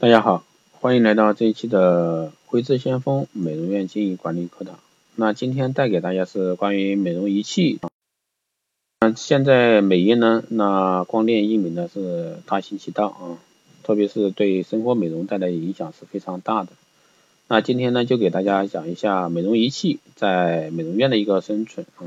大家好，欢迎来到这一期的辉智先锋美容院经营管理课堂。那今天带给大家是关于美容仪器。那现在美业呢，那光电医美呢是大行其道啊，特别是对生活美容带来影响是非常大的。那今天呢，就给大家讲一下美容仪器在美容院的一个生存啊。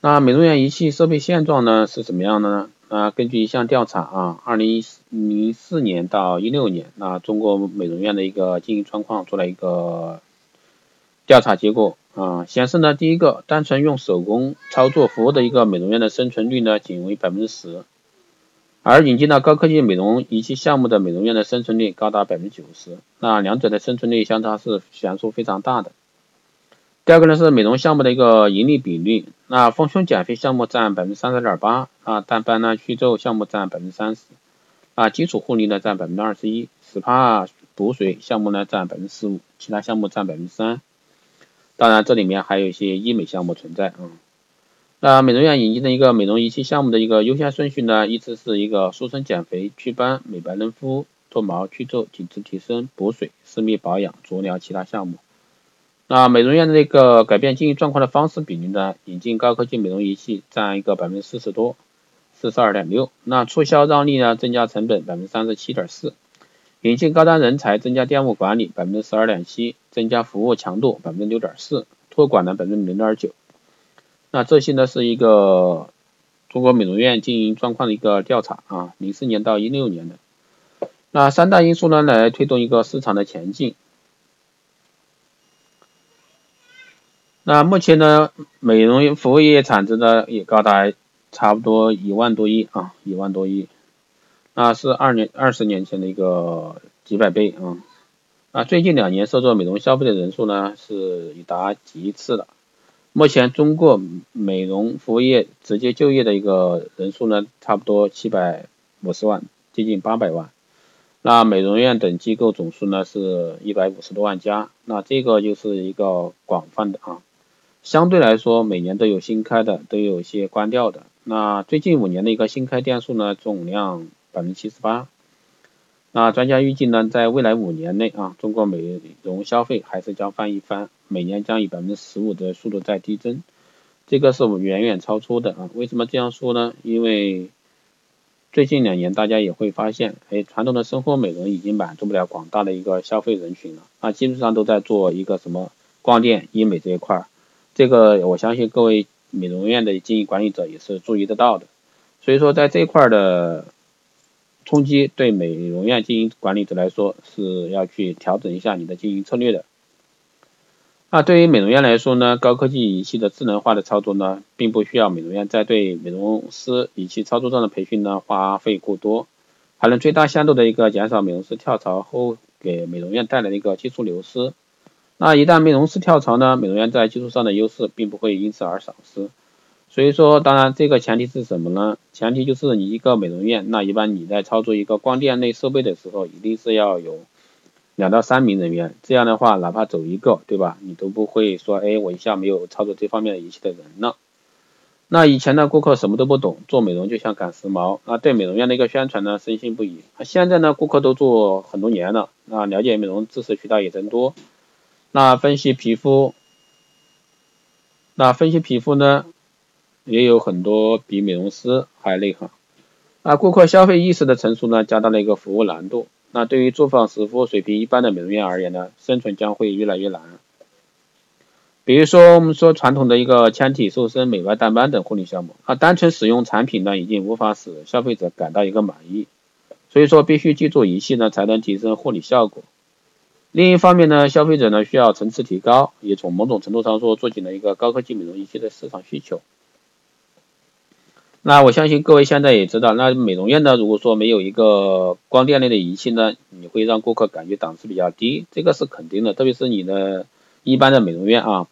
那美容院仪器设备现状呢是怎么样的呢？啊，根据一项调查啊，二零零四年到一六年，那中国美容院的一个经营状况做了一个调查结果啊，显示呢，第一个，单纯用手工操作服务的一个美容院的生存率呢，仅为百分之十，而引进了高科技美容仪器项目的美容院的生存率高达百分之九十，那两者的生存率相差是悬殊非常大的。第二个呢是美容项目的一个盈利比率，那丰胸减肥项目占百分之三十点八啊，淡斑呢去皱项目占百分之三十啊，基础护理呢占百分之二十一，SPA 补水项目呢占百分之十五，其他项目占百分之三。当然这里面还有一些医美项目存在啊。那美容院引进的一个美容仪器项目的一个优先顺序呢，依次是一个塑身减肥、祛斑、美白嫩肤、脱毛去皱、紧致提升、补水、私密保养、足疗其他项目。那美容院的那个改变经营状况的方式比例呢？引进高科技美容仪器占一个百分之四十多，四十二点六。那促销让利呢？增加成本百分之三十七点四。引进高端人才，增加店务管理百分之十二点七，增加服务强度百分之六点四，托管呢百分之零点九。那这些呢是一个中国美容院经营状况的一个调查啊，零四年到一六年的。那三大因素呢来推动一个市场的前进。那目前呢，美容服务业产值呢也高达差不多一万多亿啊，一万多亿，那是二年二十年前的一个几百倍啊。啊，最近两年受做美容消费的人数呢是已达几亿次了。目前中国美容服务业直接就业的一个人数呢，差不多七百五十万，接近八百万。那美容院等机构总数呢是一百五十多万家，那这个就是一个广泛的啊。相对来说，每年都有新开的，都有一些关掉的。那最近五年的一个新开店数呢，总量百分之七十八。那专家预计呢，在未来五年内啊，中国美容消费还是将翻一番，每年将以百分之十五的速度在递增。这个是我们远远超出的啊。为什么这样说呢？因为最近两年大家也会发现，哎，传统的生活美容已经满足不了广大的一个消费人群了啊，基本上都在做一个什么光电医美这一块儿。这个我相信各位美容院的经营管理者也是注意得到的，所以说在这一块的冲击对美容院经营管理者来说是要去调整一下你的经营策略的。那对于美容院来说呢，高科技仪器的智能化的操作呢，并不需要美容院在对美容师仪器操作上的培训呢花费过多，还能最大限度的一个减少美容师跳槽后给美容院带来的一个技术流失。那一旦美容师跳槽呢，美容院在技术上的优势并不会因此而丧失。所以说，当然这个前提是什么呢？前提就是你一个美容院，那一般你在操作一个光电类设备的时候，一定是要有两到三名人员。这样的话，哪怕走一个，对吧？你都不会说，哎，我一下没有操作这方面的仪器的人了。那以前呢，顾客什么都不懂，做美容就像赶时髦，那对美容院的一个宣传呢，深信不疑。现在呢，顾客都做很多年了，那了解美容知识渠道也增多。那分析皮肤，那分析皮肤呢，也有很多比美容师还内行。那顾客消费意识的成熟呢，加大了一个服务难度。那对于作坊式服务水平一般的美容院而言呢，生存将会越来越难。比如说，我们说传统的一个纤体、瘦身、美白、淡斑等护理项目，啊，单纯使用产品呢，已经无法使消费者感到一个满意。所以说，必须借助仪器呢，才能提升护理效果。另一方面呢，消费者呢需要层次提高，也从某种程度上说，做紧了一个高科技美容仪器的市场需求。那我相信各位现在也知道，那美容院呢，如果说没有一个光电类的仪器呢，你会让顾客感觉档次比较低，这个是肯定的。特别是你的一般的美容院啊，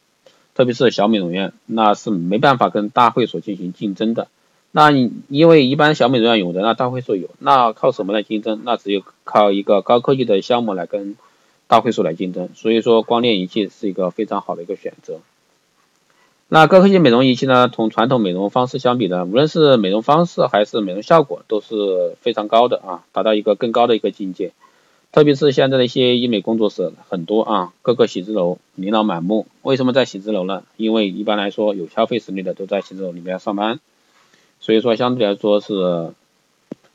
特别是小美容院，那是没办法跟大会所进行竞争的。那你因为一般小美容院有的，那大会所有，那靠什么来竞争？那只有靠一个高科技的项目来跟。大会所来竞争，所以说光电仪器是一个非常好的一个选择。那高科技美容仪器呢，同传统美容方式相比呢，无论是美容方式还是美容效果都是非常高的啊，达到一个更高的一个境界。特别是现在的一些医美工作室很多啊，各个写字楼琳琅满目。为什么在写字楼呢？因为一般来说有消费实力的都在写字楼里面上班，所以说相对来说是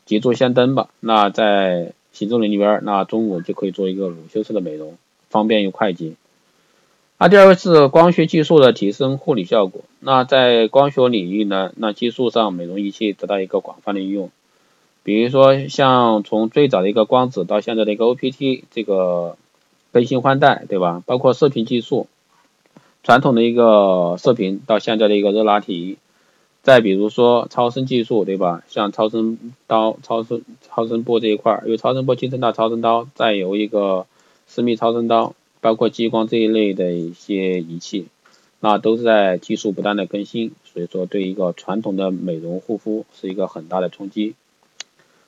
捷足先登吧。那在写字楼里边，那中午就可以做一个午休式的美容，方便又快捷。那第二个是光学技术的提升护理效果。那在光学领域呢，那技术上美容仪器得到一个广泛的应用。比如说，像从最早的一个光子到现在的一个 OPT 这个更新换代，对吧？包括射频技术，传统的一个射频到现在的一个热拉提，再比如说超声技术，对吧？像超声刀、超声超声波这一块，由超声波晋升到超声刀，再由一个私密超声刀，包括激光这一类的一些仪器，那都是在技术不断的更新，所以说对一个传统的美容护肤是一个很大的冲击。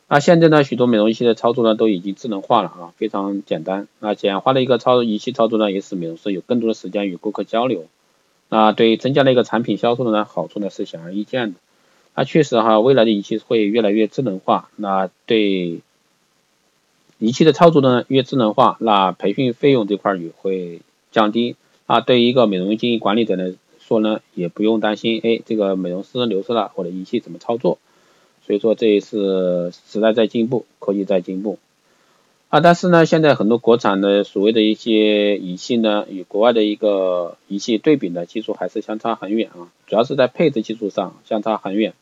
那现在呢，许多美容仪器的操作呢都已经智能化了啊，非常简单。那简化的一个操作仪器操作呢，也使美容师有更多的时间与顾客交流。那对增加了一个产品销售的呢，好处呢是显而易见的。那确实哈，未来的仪器会越来越智能化。那对仪器的操作呢越智能化，那培训费用这块也会降低。啊，对于一个美容经营管理者来说呢，也不用担心，哎，这个美容师流失了，我的仪器怎么操作？所以说这也是时代在进步，科技在进步啊。但是呢，现在很多国产的所谓的一些仪器呢，与国外的一个仪器对比呢，技术还是相差很远啊。主要是在配置技术上相差很远。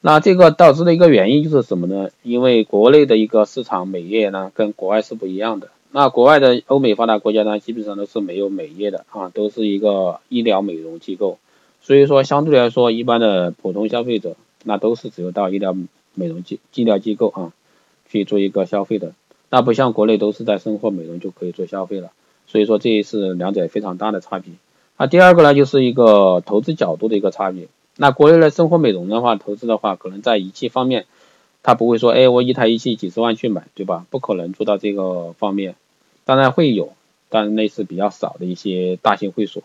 那这个导致的一个原因就是什么呢？因为国内的一个市场美业呢，跟国外是不一样的。那国外的欧美发达国家呢，基本上都是没有美业的啊，都是一个医疗美容机构。所以说，相对来说，一般的普通消费者。那都是只有到医疗美容机、医疗机构啊去做一个消费的，那不像国内都是在生活美容就可以做消费了，所以说这也是两者非常大的差别。那第二个呢，就是一个投资角度的一个差别。那国内的生活美容的话，投资的话，可能在仪器方面，他不会说，哎，我一台仪器几十万去买，对吧？不可能做到这个方面。当然会有，但那是比较少的一些大型会所。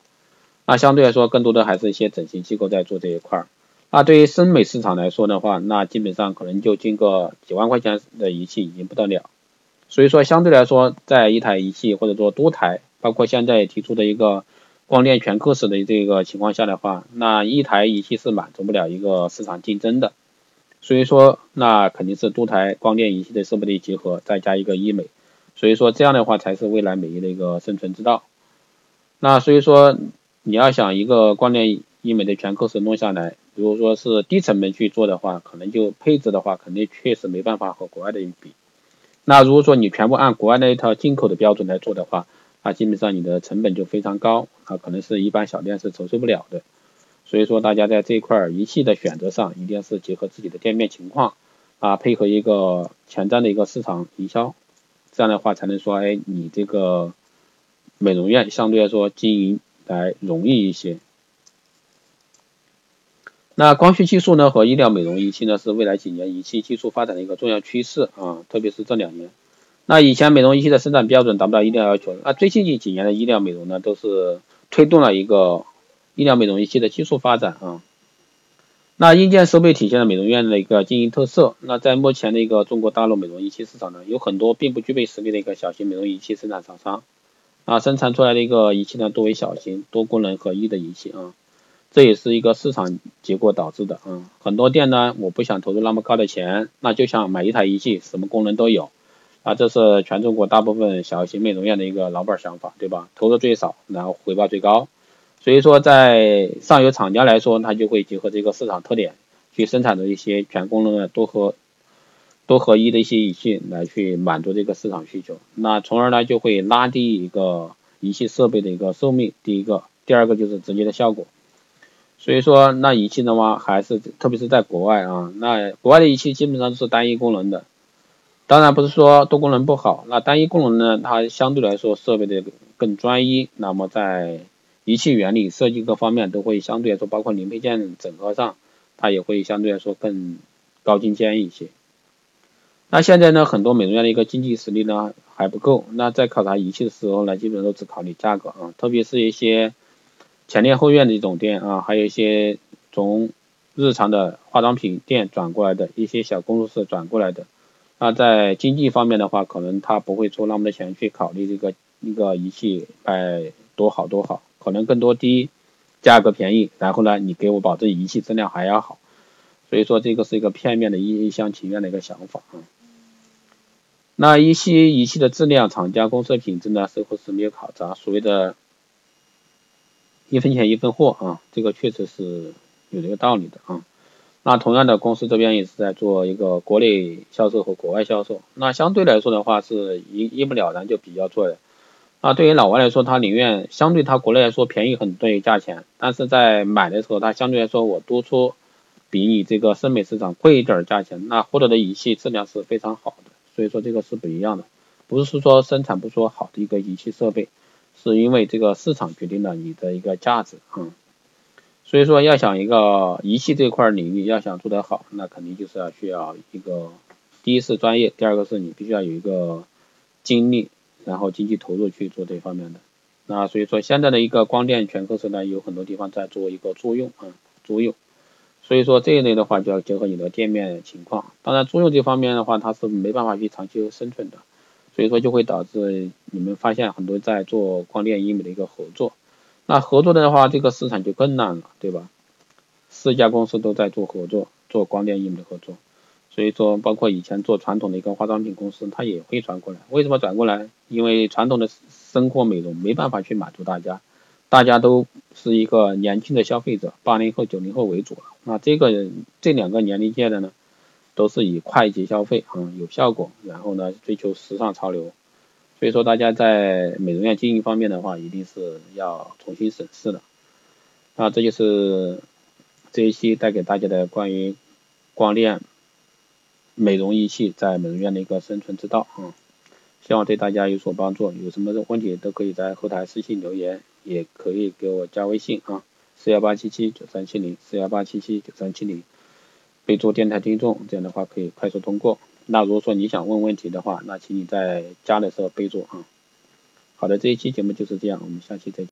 那相对来说，更多的还是一些整形机构在做这一块儿。那对于生美市场来说的话，那基本上可能就进个几万块钱的仪器已经不得了。所以说相对来说，在一台仪器或者说多台，包括现在提出的一个光电全刻式的这个情况下的话，那一台仪器是满足不了一个市场竞争的。所以说，那肯定是多台光电仪器的设备的结合，再加一个医美。所以说这样的话才是未来美业的一个生存之道。那所以说你要想一个光电医美的全刻式弄下来。如果说是低成本去做的话，可能就配置的话，肯定确实没办法和国外的比。那如果说你全部按国外那一套进口的标准来做的话，那基本上你的成本就非常高，啊，可能是一般小店是承受不了的。所以说大家在这一块仪器的选择上，一定是结合自己的店面情况，啊，配合一个前瞻的一个市场营销，这样的话才能说，哎，你这个美容院相对来说经营来容易一些。那光学技术呢和医疗美容仪器呢是未来几年仪器技术发展的一个重要趋势啊，特别是这两年。那以前美容仪器的生产标准达不到医疗要求，那最近近几年的医疗美容呢都是推动了一个医疗美容仪器的技术发展啊。那硬件设备体现了美容院的一个经营特色。那在目前的一个中国大陆美容仪器市场呢，有很多并不具备实力的一个小型美容仪器生产厂商啊，生产出来的一个仪器呢多为小型多功能合一的仪器啊。这也是一个市场结果导致的啊，很多店呢，我不想投入那么高的钱，那就想买一台仪器，什么功能都有，啊，这是全中国大部分小型美容院的一个老板想法，对吧？投入最少，然后回报最高，所以说在上游厂家来说，他就会结合这个市场特点，去生产的一些全功能的多合多合一的一些仪器来去满足这个市场需求，那从而呢就会拉低一个仪器设备的一个寿命，第一个，第二个就是直接的效果。所以说，那仪器的话，还是特别是在国外啊，那国外的仪器基本上都是单一功能的。当然不是说多功能不好，那单一功能呢，它相对来说设备的更专一，那么在仪器原理设计各方面都会相对来说，包括零配件整合上，它也会相对来说更高精尖一些。那现在呢，很多美容院的一个经济实力呢还不够，那在考察仪器的时候呢，基本上都只考虑价格啊，特别是一些。前店后院的一种店啊，还有一些从日常的化妆品店转过来的一些小工作室转过来的，那在经济方面的话，可能他不会出那么多钱去考虑这个一个仪器哎多好多好，可能更多第一价格便宜，然后呢你给我保证仪器质量还要好，所以说这个是一个片面的一一厢情愿的一个想法啊。那一些仪器的质量、厂家公司的品质呢，似乎是没有考察，所谓的一分钱一分货啊，这个确实是有这个道理的啊。那同样的，公司这边也是在做一个国内销售和国外销售。那相对来说的话，是一一目了然就比较做的。那对于老外来说，他宁愿相对他国内来说便宜很多价钱，但是在买的时候，他相对来说我多出比你这个深美市场贵一点价钱，那获得的仪器质量是非常好的。所以说这个是不一样的，不是说生产不出好的一个仪器设备，是因为这个市场决定了你的一个价值啊。所以说，要想一个仪器这块领域要想做得好，那肯定就是要需要一个，第一是专业，第二个是你必须要有一个精力，然后经济投入去做这方面的。那所以说，现在的一个光电全科室呢有很多地方在做一个租用啊，租用。所以说这一类的话就要结合你的店面情况。当然，租用这方面的话，它是没办法去长期生存的，所以说就会导致你们发现很多在做光电医美的一个合作。那合作的话，这个市场就更难了，对吧？四家公司都在做合作，做光电医美的合作，所以说包括以前做传统的一个化妆品公司，它也会转过来。为什么转过来？因为传统的生活美容没办法去满足大家，大家都是一个年轻的消费者，八零后、九零后为主了。那这个这两个年龄阶的呢，都是以快捷消费啊，有效果，然后呢追求时尚潮流。所以说，大家在美容院经营方面的话，一定是要重新审视的。那这就是这一期带给大家的关于光电美容仪器在美容院的一个生存之道啊，希望对大家有所帮助。有什么问题都可以在后台私信留言，也可以给我加微信啊，四幺八七七九三七零，四幺八七七九三七零，备注电台听众，这样的话可以快速通过。那如果说你想问问题的话，那请你在加的时候备注啊。好的，这一期节目就是这样，我们下期再见。